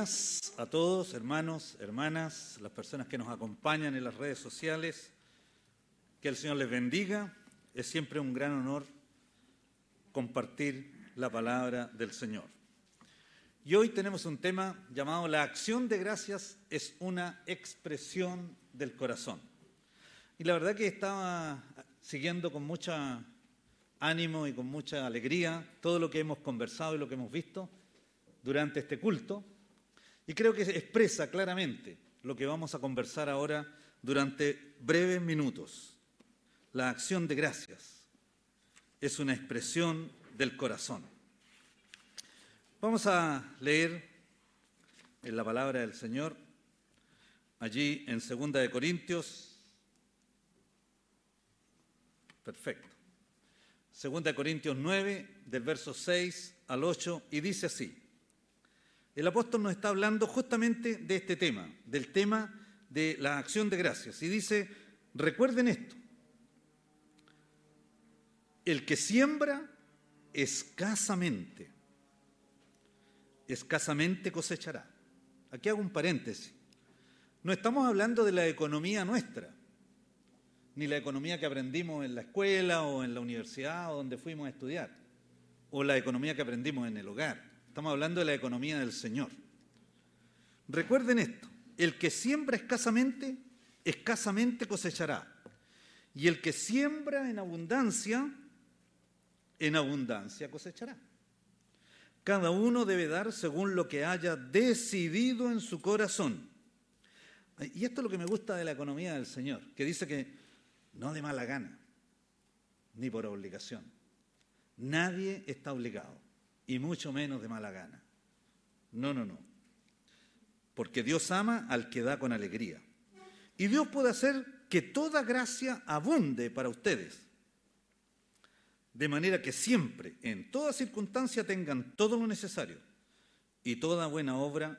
días a todos, hermanos, hermanas, las personas que nos acompañan en las redes sociales. Que el Señor les bendiga. Es siempre un gran honor compartir la palabra del Señor. Y hoy tenemos un tema llamado La acción de gracias es una expresión del corazón. Y la verdad que estaba siguiendo con mucho ánimo y con mucha alegría todo lo que hemos conversado y lo que hemos visto durante este culto. Y creo que expresa claramente lo que vamos a conversar ahora durante breves minutos. La acción de gracias es una expresión del corazón. Vamos a leer en la palabra del Señor, allí en 2 de Corintios. Perfecto. 2 de Corintios 9, del verso 6 al 8, y dice así. El apóstol nos está hablando justamente de este tema, del tema de la acción de gracias. Y dice, recuerden esto, el que siembra escasamente, escasamente cosechará. Aquí hago un paréntesis. No estamos hablando de la economía nuestra, ni la economía que aprendimos en la escuela o en la universidad o donde fuimos a estudiar, o la economía que aprendimos en el hogar. Estamos hablando de la economía del Señor. Recuerden esto, el que siembra escasamente, escasamente cosechará. Y el que siembra en abundancia, en abundancia cosechará. Cada uno debe dar según lo que haya decidido en su corazón. Y esto es lo que me gusta de la economía del Señor, que dice que no de mala gana, ni por obligación. Nadie está obligado, y mucho menos de mala gana. No, no, no. Porque Dios ama al que da con alegría. Y Dios puede hacer que toda gracia abunde para ustedes de manera que siempre, en toda circunstancia, tengan todo lo necesario y toda buena obra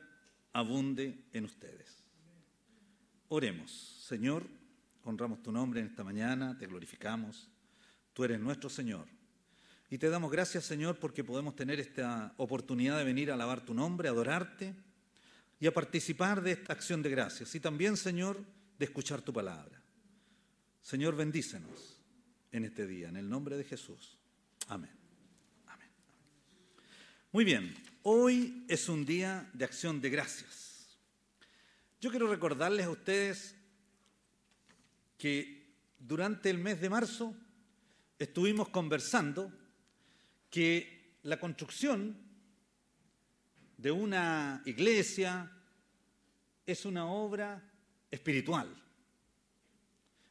abunde en ustedes. Oremos, Señor, honramos tu nombre en esta mañana, te glorificamos, tú eres nuestro Señor. Y te damos gracias, Señor, porque podemos tener esta oportunidad de venir a alabar tu nombre, a adorarte y a participar de esta acción de gracias. Y también, Señor, de escuchar tu palabra. Señor, bendícenos en este día, en el nombre de Jesús. Amén. Amén. Muy bien, hoy es un día de acción de gracias. Yo quiero recordarles a ustedes que durante el mes de marzo estuvimos conversando que la construcción de una iglesia es una obra espiritual.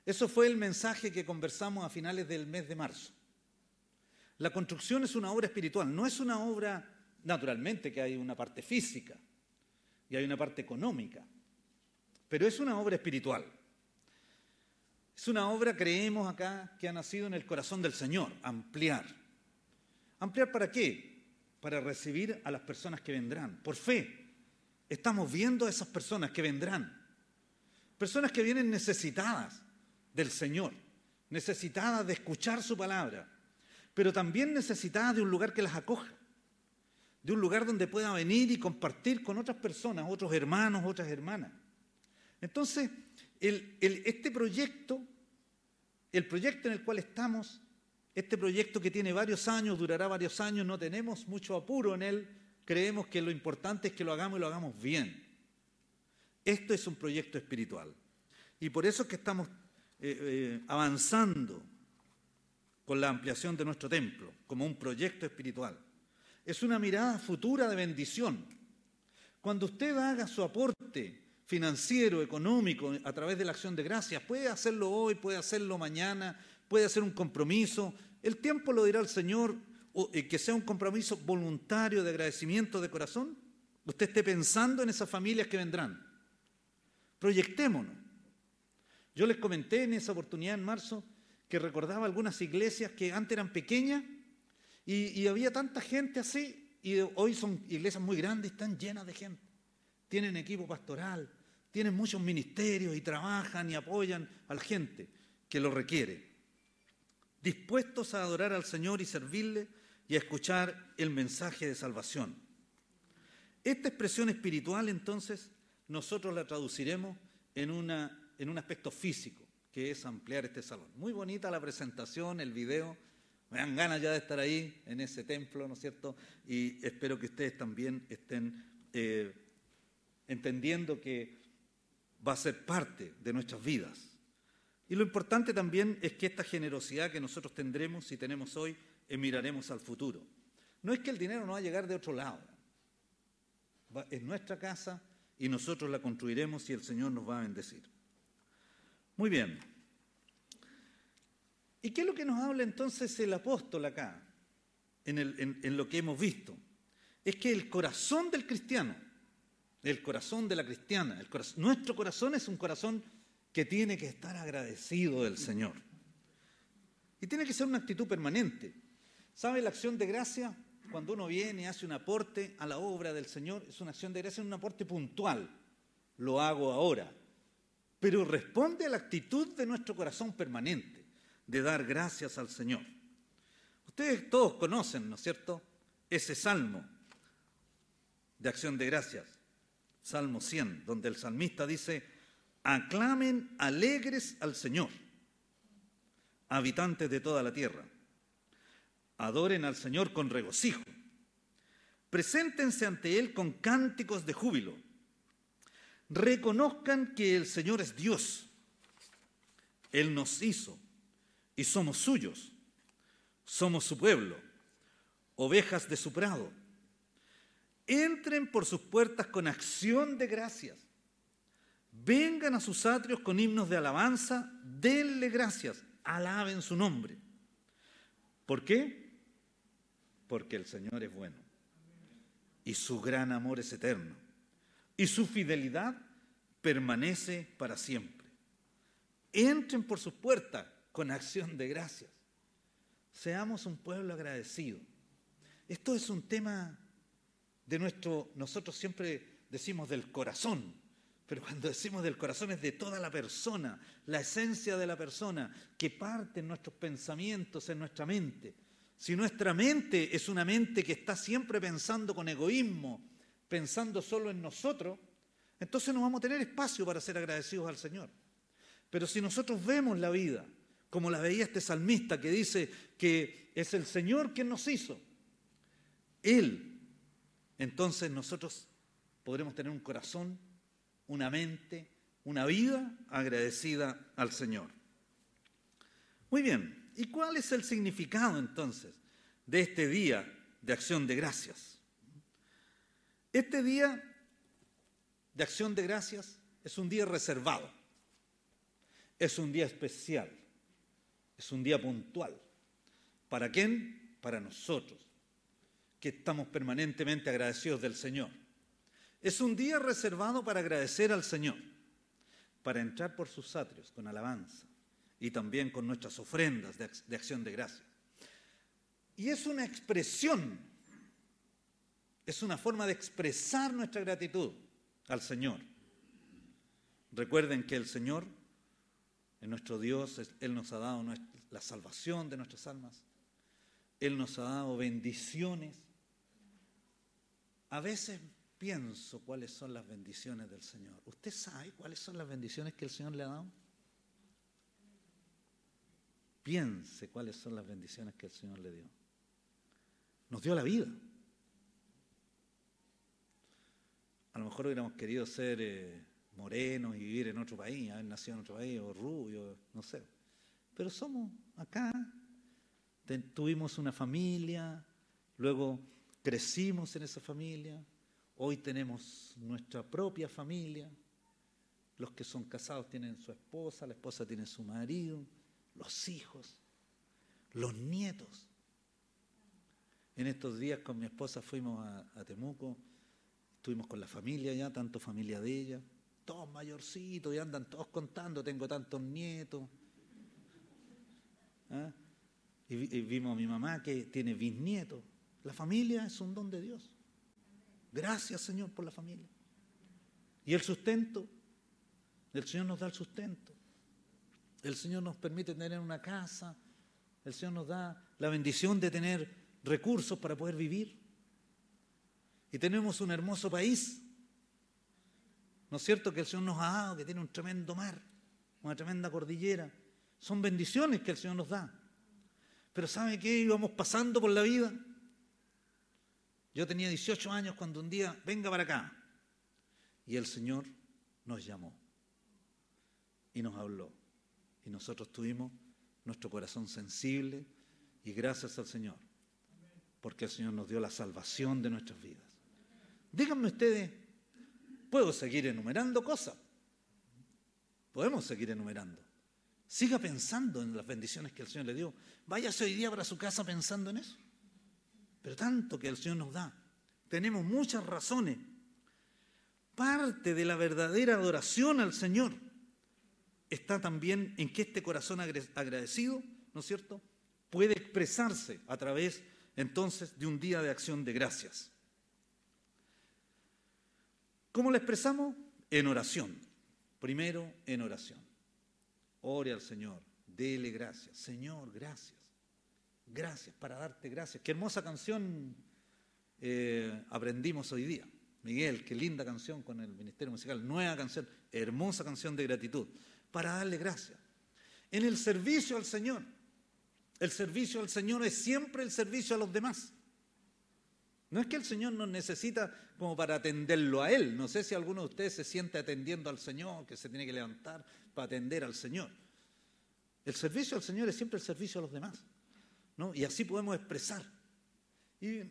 Eso fue el mensaje que conversamos a finales del mes de marzo. La construcción es una obra espiritual, no es una obra, naturalmente, que hay una parte física y hay una parte económica, pero es una obra espiritual. Es una obra, creemos acá, que ha nacido en el corazón del Señor, ampliar. ¿Ampliar para qué? Para recibir a las personas que vendrán. Por fe, estamos viendo a esas personas que vendrán. Personas que vienen necesitadas, del Señor, necesitadas de escuchar su palabra, pero también necesitadas de un lugar que las acoja, de un lugar donde pueda venir y compartir con otras personas, otros hermanos, otras hermanas. Entonces, este proyecto, el proyecto en el cual estamos, este proyecto que tiene varios años, durará varios años, no tenemos mucho apuro en él, creemos que lo importante es que lo hagamos y lo hagamos bien. Esto es un proyecto espiritual. Y por eso es que estamos eh, eh, avanzando con la ampliación de nuestro templo como un proyecto espiritual. Es una mirada futura de bendición. Cuando usted haga su aporte financiero, económico, a través de la acción de gracias, puede hacerlo hoy, puede hacerlo mañana, puede hacer un compromiso. El tiempo lo dirá el Señor, o, eh, que sea un compromiso voluntario de agradecimiento de corazón. Usted esté pensando en esas familias que vendrán. Proyectémonos. Yo les comenté en esa oportunidad en marzo que recordaba algunas iglesias que antes eran pequeñas y, había tanta gente así y hoy son iglesias muy grandes, están llenas de gente. Tienen equipo pastoral, tienen muchos ministerios y trabajan y apoyan a la gente que lo requiere. Dispuestos a adorar al Señor y servirle y a escuchar el mensaje de salvación. Esta expresión espiritual, entonces, nosotros la traduciremos en, una, en un aspecto físico, que es ampliar este salón. Muy bonita la presentación, el video. Me dan ganas ya de estar ahí, en ese templo, ¿no es cierto? Y espero que ustedes también estén eh, entendiendo que va a ser parte de nuestras vidas. Y lo importante también es que esta generosidad que nosotros tendremos y tenemos hoy, miraremos al futuro. No es que el dinero no va a llegar de otro lado. es nuestra casa y nosotros la construiremos y el Señor nos va a bendecir. Muy bien. ¿Y qué es lo que nos habla entonces el apóstol acá, en, lo que hemos visto? Es que el corazón del cristiano, el corazón de la cristiana, nuestro corazón es un corazón que tiene que estar agradecido del Señor. Y tiene que ser una actitud permanente. ¿Sabe la acción de gracia? Cuando uno viene y hace un aporte a la obra del Señor, es una acción de gracia, es un aporte puntual. Lo hago ahora. Pero responde a la actitud de nuestro corazón permanente, de dar gracias al Señor. Ustedes todos conocen, ¿no es cierto?, ese salmo de acción de gracias, Salmo 100, donde el salmista dice, aclamen alegres al Señor, habitantes de toda la tierra. Adoren al Señor con regocijo, preséntense ante Él con cánticos de júbilo, reconozcan que el Señor es Dios, Él nos hizo y somos suyos, somos su pueblo, ovejas de su prado. Entren por sus puertas con acción de gracias. Vengan a sus atrios con himnos de alabanza, denle gracias, alaben su nombre. ¿Por qué? porque el Señor es bueno y su gran amor es eterno y su fidelidad permanece para siempre. Entren por sus puertas con acción de gracias. Seamos un pueblo agradecido. Esto es un tema de nuestro, nosotros siempre decimos del corazón, pero cuando decimos del corazón es de toda la persona, la esencia de la persona que parte en nuestros pensamientos, en nuestra mente. Si nuestra mente es una mente que está siempre pensando con egoísmo, pensando solo en nosotros, entonces no vamos a tener espacio para ser agradecidos al Señor. Pero si nosotros vemos la vida, como la veía este salmista que dice que es el Señor quien nos hizo, Él, entonces nosotros podremos tener un corazón, una mente, una vida agradecida al Señor. Muy bien, ¿Y cuál es el significado entonces de este día de acción de gracias? Este día de acción de gracias es un día reservado, es un día especial, es un día puntual. ¿Para quién? Para nosotros, que estamos permanentemente agradecidos del Señor. Es un día reservado para agradecer al Señor, para entrar por sus atrios con alabanza, y también con nuestras ofrendas de, acción de gracia. Y es una expresión, es una forma de expresar nuestra gratitud al Señor. Recuerden que el Señor, en nuestro Dios, Él nos ha dado la salvación de nuestras almas, Él nos ha dado bendiciones. A veces pienso cuáles son las bendiciones del Señor. ¿Usted sabe cuáles son las bendiciones que el Señor le ha dado? Piense cuáles son las bendiciones que el Señor le dio. Nos dio la vida. A lo mejor hubiéramos querido ser eh, morenos y vivir en otro país, haber nacido en otro país, o rubio, no sé. Pero somos acá, tuvimos una familia, luego crecimos en esa familia, hoy tenemos nuestra propia familia, los que son casados tienen su esposa, la esposa tiene su marido, los hijos, los nietos. En estos días con mi esposa fuimos a, Temuco, estuvimos con la familia ya, tanto familia de ella, todos mayorcitos y andan todos contando, tengo tantos nietos. ¿Ah? Y, y vimos a mi mamá que tiene bisnietos. La familia es un don de Dios. Gracias Señor por la familia. Y el sustento, el Señor nos da el sustento. El Señor nos permite tener una casa. El Señor nos da la bendición de tener recursos para poder vivir. Y tenemos un hermoso país. ¿No es cierto que el Señor nos ha dado, que tiene un tremendo mar, una tremenda cordillera? Son bendiciones que el Señor nos da. Pero ¿sabe qué? Íbamos pasando por la vida. Yo tenía 18 años cuando un día, venga para acá. Y el Señor nos llamó y nos habló. Y nosotros tuvimos nuestro corazón sensible y gracias al Señor, porque el Señor nos dio la salvación de nuestras vidas. Díganme ustedes, puedo seguir enumerando cosas. Podemos seguir enumerando. Siga pensando en las bendiciones que el Señor le dio. Váyase hoy día para su casa pensando en eso. Pero tanto que el Señor nos da. Tenemos muchas razones. Parte de la verdadera adoración al Señor está también en que este corazón agradecido, ¿no es cierto?, puede expresarse a través entonces de un día de acción de gracias. ¿Cómo lo expresamos? En oración. Primero, en oración. Ore al Señor, dele gracias. Señor, gracias. Gracias para darte gracias. Qué hermosa canción eh, aprendimos hoy día. Miguel, qué linda canción con el Ministerio Musical. Nueva canción, hermosa canción de gratitud. Para darle gracias. En el servicio al Señor. El servicio al Señor es siempre el servicio a los demás. No es que el Señor nos necesita como para atenderlo a Él. No sé si alguno de ustedes se siente atendiendo al Señor, que se tiene que levantar para atender al Señor. El servicio al Señor es siempre el servicio a los demás. Y así podemos expresar. Y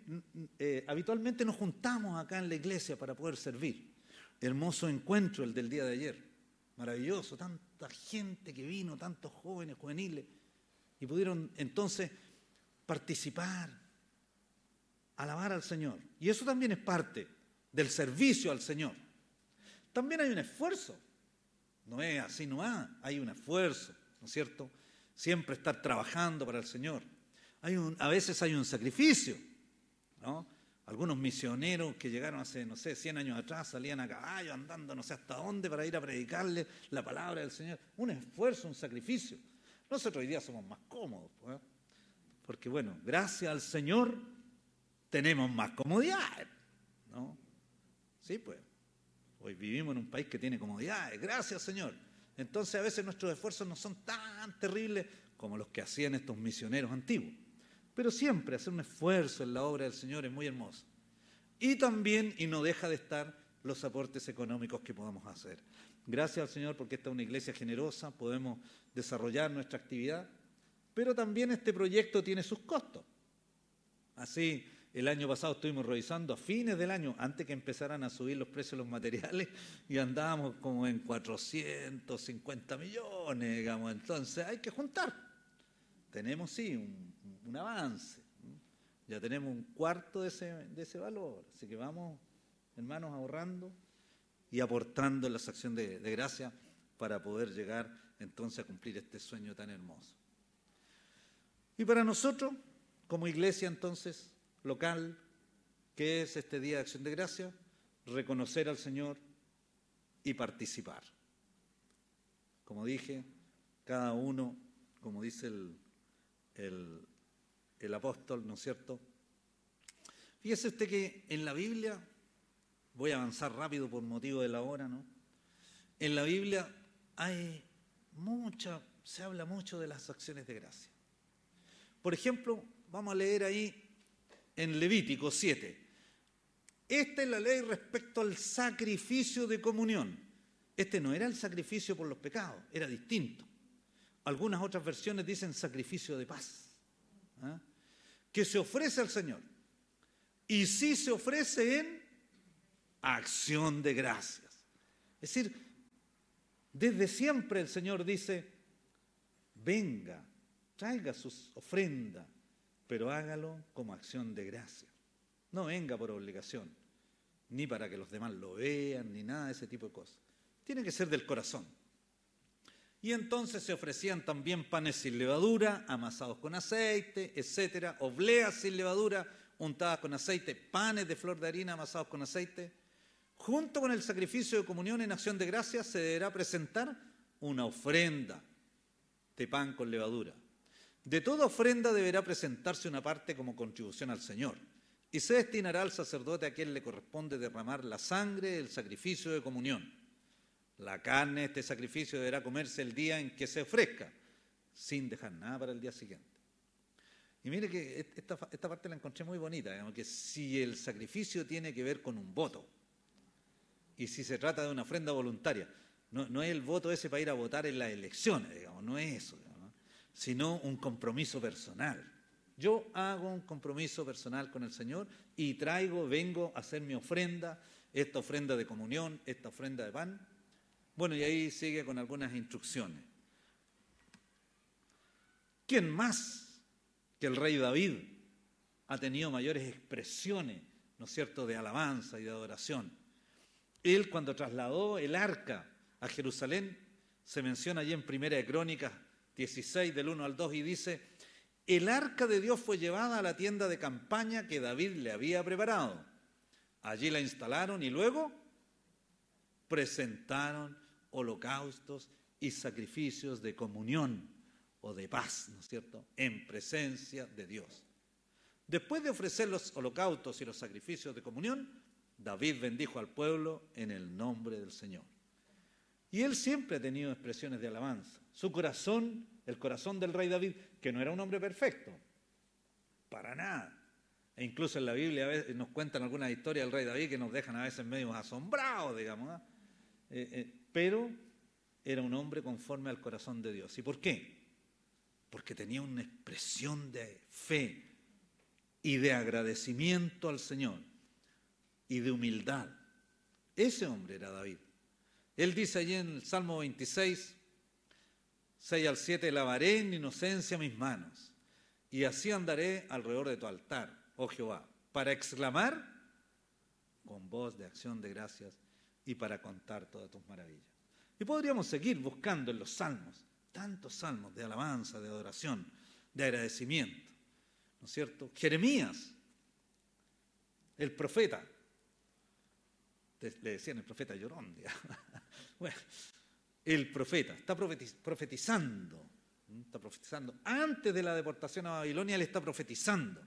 eh, habitualmente nos juntamos acá en la iglesia para poder servir. Hermoso encuentro el del día de ayer. Maravilloso. Tanta gente que vino, tantos jóvenes, juveniles. Y pudieron entonces participar, alabar al Señor. Y eso también es parte del servicio al Señor. También hay un esfuerzo. No es así, no hay un esfuerzo, ¿no es cierto? Siempre estar trabajando para el Señor. Hay un, a veces hay un sacrificio, ¿no? Algunos misioneros que llegaron hace, no sé, 100 años atrás, salían a caballo andando no sé hasta dónde para ir a predicarle la palabra del Señor. Un esfuerzo, un sacrificio. Nosotros hoy día somos más cómodos, ¿eh? porque bueno, gracias al Señor tenemos más comodidades, ¿no? Sí, pues. Hoy vivimos en un país que tiene comodidades, gracias Señor. Entonces a veces nuestros esfuerzos no son tan terribles como los que hacían estos misioneros antiguos. Pero siempre hacer un esfuerzo en la obra del Señor es muy hermoso. Y también, y no deja de estar, los aportes económicos que podamos hacer. Gracias al Señor porque esta es una iglesia generosa, podemos desarrollar nuestra actividad, pero también este proyecto tiene sus costos. Así, el año pasado estuvimos revisando a fines del año, antes que empezaran a subir los precios de los materiales, y andábamos como en 450 millones, digamos. Entonces hay que juntar. Tenemos sí un, avance. Ya tenemos un cuarto de ese, de ese valor. Así que vamos, hermanos, ahorrando y aportando en la acción de, de gracia para poder llegar entonces a cumplir este sueño tan hermoso. Y para nosotros, como iglesia entonces local, ¿qué es este Día de Acción de Gracia? Reconocer al Señor y participar. Como dije, cada uno, como dice el, el apóstol, ¿no es cierto? Fíjese usted que en la Biblia Voy a avanzar rápido por motivo de la hora, ¿no? En la Biblia hay mucha, se habla mucho de las acciones de gracia. Por ejemplo, vamos a leer ahí en Levítico 7. Esta es la ley respecto al sacrificio de comunión. Este no era el sacrificio por los pecados, era distinto. Algunas otras versiones dicen sacrificio de paz, ¿ah? Que se ofrece al Señor. Y si se ofrece en acción de gracias. Es decir, desde siempre el Señor dice, venga, traiga sus ofrendas, pero hágalo como acción de gracia. No venga por obligación, ni para que los demás lo vean, ni nada de ese tipo de cosas. Tiene que ser del corazón. Y entonces se ofrecían también panes sin levadura, amasados con aceite, etcétera, obleas sin levadura, untadas con aceite, panes de flor de harina amasados con aceite, junto con el sacrificio de comunión en acción de gracias, se deberá presentar una ofrenda de pan con levadura. De toda ofrenda deberá presentarse una parte como contribución al Señor. y se destinará al sacerdote a quien le corresponde derramar la sangre del sacrificio de comunión. La carne este sacrificio deberá comerse el día en que se ofrezca, sin dejar nada para el día siguiente. Y mire que esta, parte la encontré muy bonita, digamos, si el sacrificio tiene que ver con un voto, y si se trata de una ofrenda voluntaria, no, es el voto ese para ir a votar en las elecciones, digamos, no es eso, sino un compromiso personal. Yo hago un compromiso personal con el Señor y traigo, vengo a hacer mi ofrenda, esta ofrenda de comunión, esta ofrenda de pan. Bueno, y ahí sigue con algunas instrucciones. ¿Quién más que el rey David ha tenido mayores expresiones, ¿no es cierto?, de alabanza y de adoración. Él cuando trasladó el arca a Jerusalén, se menciona allí en Primera de Crónicas 16 del 1 al 2 y dice, el arca de Dios fue llevada a la tienda de campaña que David le había preparado. Allí la instalaron y luego presentaron holocaustos y sacrificios de comunión o de paz, ¿no es cierto?, en presencia de Dios. Después de ofrecer los holocaustos y los sacrificios de comunión, David bendijo al pueblo en el nombre del Señor. Y él siempre ha tenido expresiones de alabanza. Su corazón, el corazón del rey David, que no era un hombre perfecto, para nada. E incluso en la Biblia a veces nos cuentan algunas historias del rey David que nos dejan a veces medio asombrados, digamos. ¿ah? Eh, eh, pero era un hombre conforme al corazón de Dios. ¿Y por qué? Porque tenía una expresión de fe y de agradecimiento al Señor y de humildad. Ese hombre era David. Él dice allí en el Salmo 26, 6 al 7, lavaré en inocencia mis manos y así andaré alrededor de tu altar, oh Jehová, para exclamar con voz de acción de gracias y para contar todas tus maravillas. Y podríamos seguir buscando en los salmos, tantos salmos de alabanza, de adoración, de agradecimiento, ¿no es cierto? Jeremías, el profeta, le decían el profeta llorón, Bueno, el profeta está profetizando, está profetizando. Antes de la deportación a Babilonia, él está profetizando.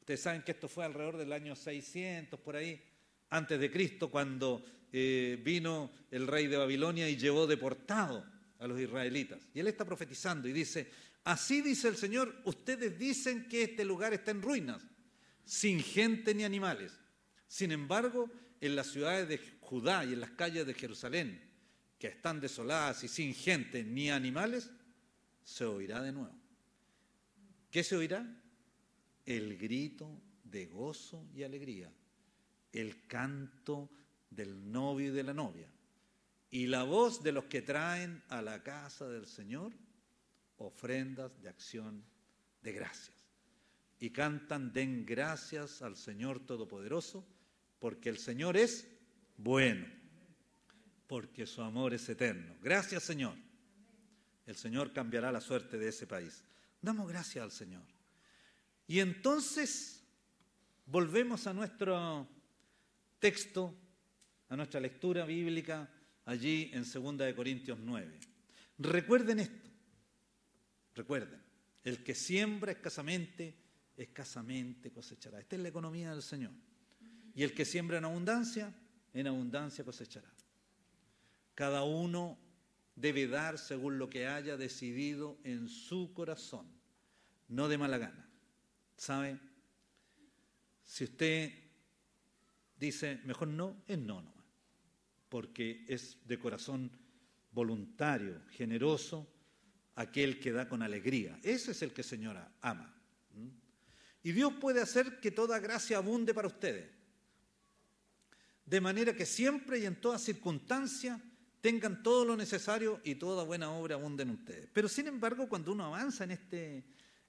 Ustedes saben que esto fue alrededor del año 600, por ahí, antes de Cristo, cuando eh, vino el rey de Babilonia y llevó deportado a los israelitas. Y él está profetizando y dice, así dice el Señor, ustedes dicen que este lugar está en ruinas, sin gente ni animales. Sin embargo, en las ciudades de Judá y en las calles de Jerusalén, que están desoladas y sin gente ni animales, se oirá de nuevo. ¿Qué se oirá? El grito de gozo y alegría, el canto del novio y de la novia, y la voz de los que traen a la casa del Señor ofrendas de acción de gracias. Y cantan, den gracias al Señor Todopoderoso, porque el Señor es bueno, porque su amor es eterno. Gracias Señor. El Señor cambiará la suerte de ese país. Damos gracias al Señor. Y entonces volvemos a nuestro texto, a nuestra lectura bíblica allí en 2 de Corintios 9. Recuerden esto. Recuerden, el que siembra escasamente, escasamente cosechará. Esta es la economía del Señor. Y el que siembra en abundancia, en abundancia cosechará. Cada uno debe dar según lo que haya decidido en su corazón, no de mala gana. ¿Sabe? Si usted dice, mejor no, es no porque es de corazón voluntario, generoso, aquel que da con alegría. Ese es el que Señora ama. Y Dios puede hacer que toda gracia abunde para ustedes de manera que siempre y en toda circunstancia tengan todo lo necesario y toda buena obra abunde en ustedes. Pero sin embargo, cuando uno avanza en este,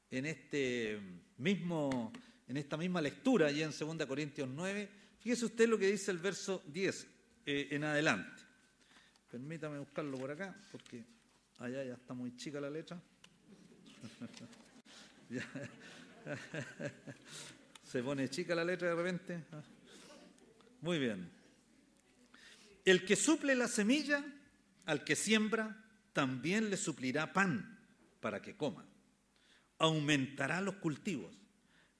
en este mismo, en esta misma lectura, allá en 2 Corintios 9, fíjese usted lo que dice el verso 10 eh, en adelante. Permítame buscarlo por acá, porque allá ya está muy chica la letra. Se pone chica la letra de repente. Muy bien. El que suple la semilla, al que siembra, también le suplirá pan para que coma. Aumentará los cultivos,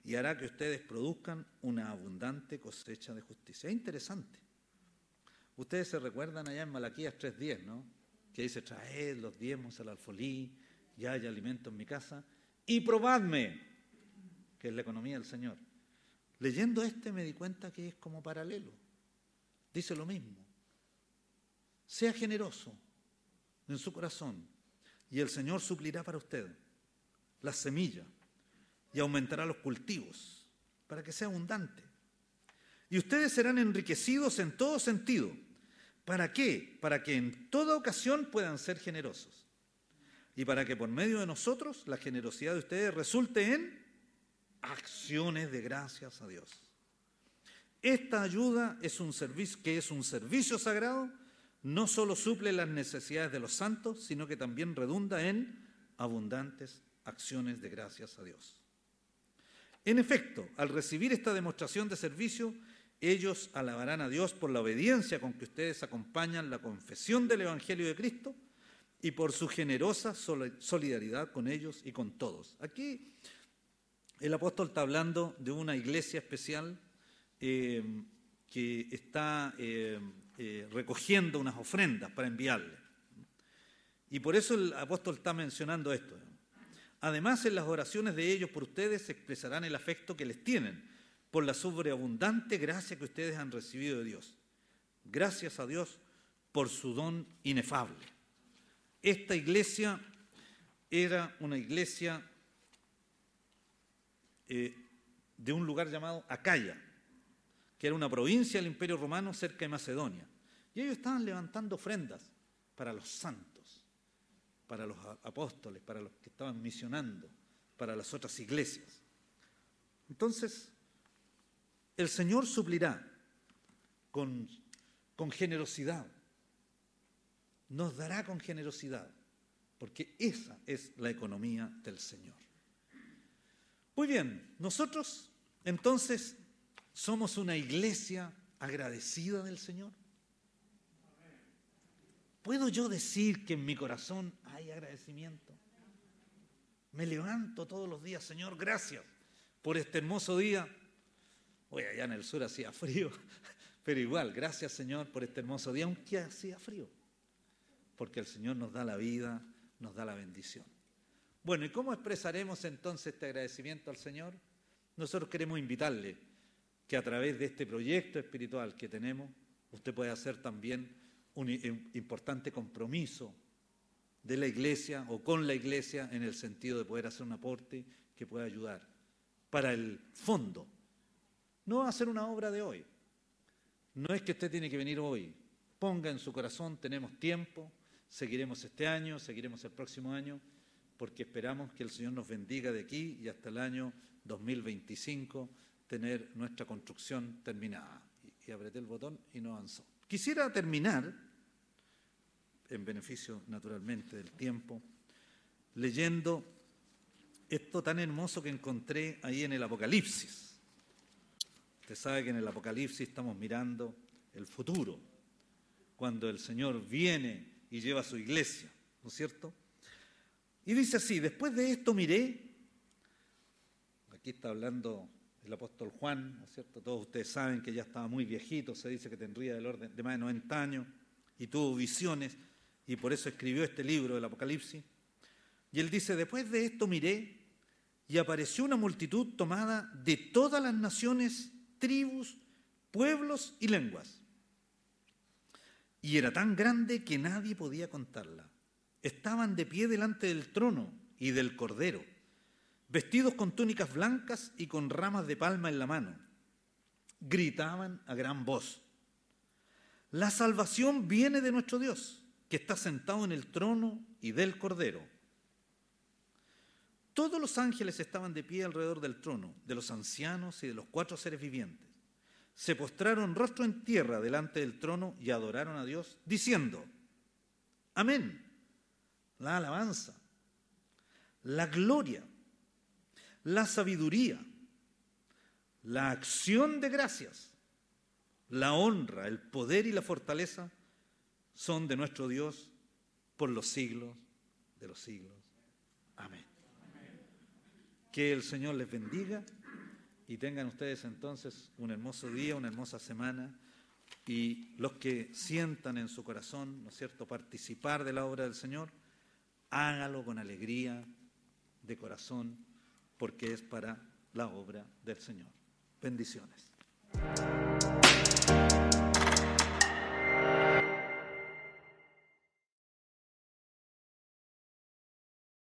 y hará que ustedes produzcan una abundante cosecha de justicia. Es interesante. Ustedes se recuerdan allá en Malaquías 3.10, ¿no? Que dice, traed los diezmos al alfolí, ya hay alimento en mi casa, y probadme, que es la economía del Señor. Leyendo este me di cuenta que es como paralelo. Dice lo mismo. Sea generoso en su corazón y el Señor suplirá para usted la semilla y aumentará los cultivos para que sea abundante. Y ustedes serán enriquecidos en todo sentido. ¿Para qué? Para que en toda ocasión puedan ser generosos. Y para que por medio de nosotros la generosidad de ustedes resulte en acciones de gracias a Dios. Esta ayuda es un servicio que es un servicio sagrado, no solo suple las necesidades de los santos, sino que también redunda en abundantes acciones de gracias a Dios. En efecto, al recibir esta demostración de servicio, ellos alabarán a Dios por la obediencia con que ustedes acompañan la confesión del Evangelio de Cristo y por su generosa solidaridad con ellos y con todos. Aquí el apóstol está hablando de una iglesia especial eh, que está eh, eh, recogiendo unas ofrendas para enviarle. Y por eso el apóstol está mencionando esto. Además, en las oraciones de ellos por ustedes se expresarán el afecto que les tienen por la sobreabundante gracia que ustedes han recibido de Dios. Gracias a Dios por su don inefable. Esta iglesia era una iglesia eh, de un lugar llamado Acaya, que era una provincia del Imperio Romano cerca de Macedonia. Y ellos estaban levantando ofrendas para los santos para los apóstoles, para los que estaban misionando, para las otras iglesias. Entonces, el Señor suplirá con, con generosidad, nos dará con generosidad, porque esa es la economía del Señor. Muy bien, nosotros entonces somos una iglesia agradecida del Señor. ¿Puedo yo decir que en mi corazón hay agradecimiento? Me levanto todos los días, Señor, gracias por este hermoso día. Hoy allá en el sur hacía frío, pero igual, gracias Señor por este hermoso día, aunque hacía frío, porque el Señor nos da la vida, nos da la bendición. Bueno, ¿y cómo expresaremos entonces este agradecimiento al Señor? Nosotros queremos invitarle que a través de este proyecto espiritual que tenemos, usted pueda hacer también un importante compromiso de la iglesia o con la iglesia en el sentido de poder hacer un aporte que pueda ayudar para el fondo. No va a ser una obra de hoy. No es que usted tiene que venir hoy. Ponga en su corazón, tenemos tiempo, seguiremos este año, seguiremos el próximo año, porque esperamos que el Señor nos bendiga de aquí y hasta el año 2025 tener nuestra construcción terminada. Y, apreté el botón y no avanzó. Quisiera terminar, en beneficio naturalmente del tiempo, leyendo esto tan hermoso que encontré ahí en el Apocalipsis. Usted sabe que en el Apocalipsis estamos mirando el futuro, cuando el Señor viene y lleva a su iglesia, ¿no es cierto? Y dice así, después de esto miré, aquí está hablando el apóstol Juan, ¿no es cierto? Todos ustedes saben que ya estaba muy viejito, se dice que tendría del orden de más de 90 años y tuvo visiones y por eso escribió este libro del Apocalipsis. Y él dice, después de esto miré y apareció una multitud tomada de todas las naciones, tribus, pueblos y lenguas. Y era tan grande que nadie podía contarla. Estaban de pie delante del trono y del cordero vestidos con túnicas blancas y con ramas de palma en la mano. Gritaban a gran voz. La salvación viene de nuestro Dios, que está sentado en el trono y del Cordero. Todos los ángeles estaban de pie alrededor del trono, de los ancianos y de los cuatro seres vivientes. Se postraron rostro en tierra delante del trono y adoraron a Dios, diciendo, Amén, la alabanza, la gloria, la sabiduría, la acción de gracias, la honra, el poder y la fortaleza son de nuestro Dios por los siglos de los siglos. Amén. Que el Señor les bendiga y tengan ustedes entonces un hermoso día, una hermosa semana y los que sientan en su corazón, ¿no es cierto?, participar de la obra del Señor, hágalo con alegría de corazón porque es para la obra del Señor. Bendiciones.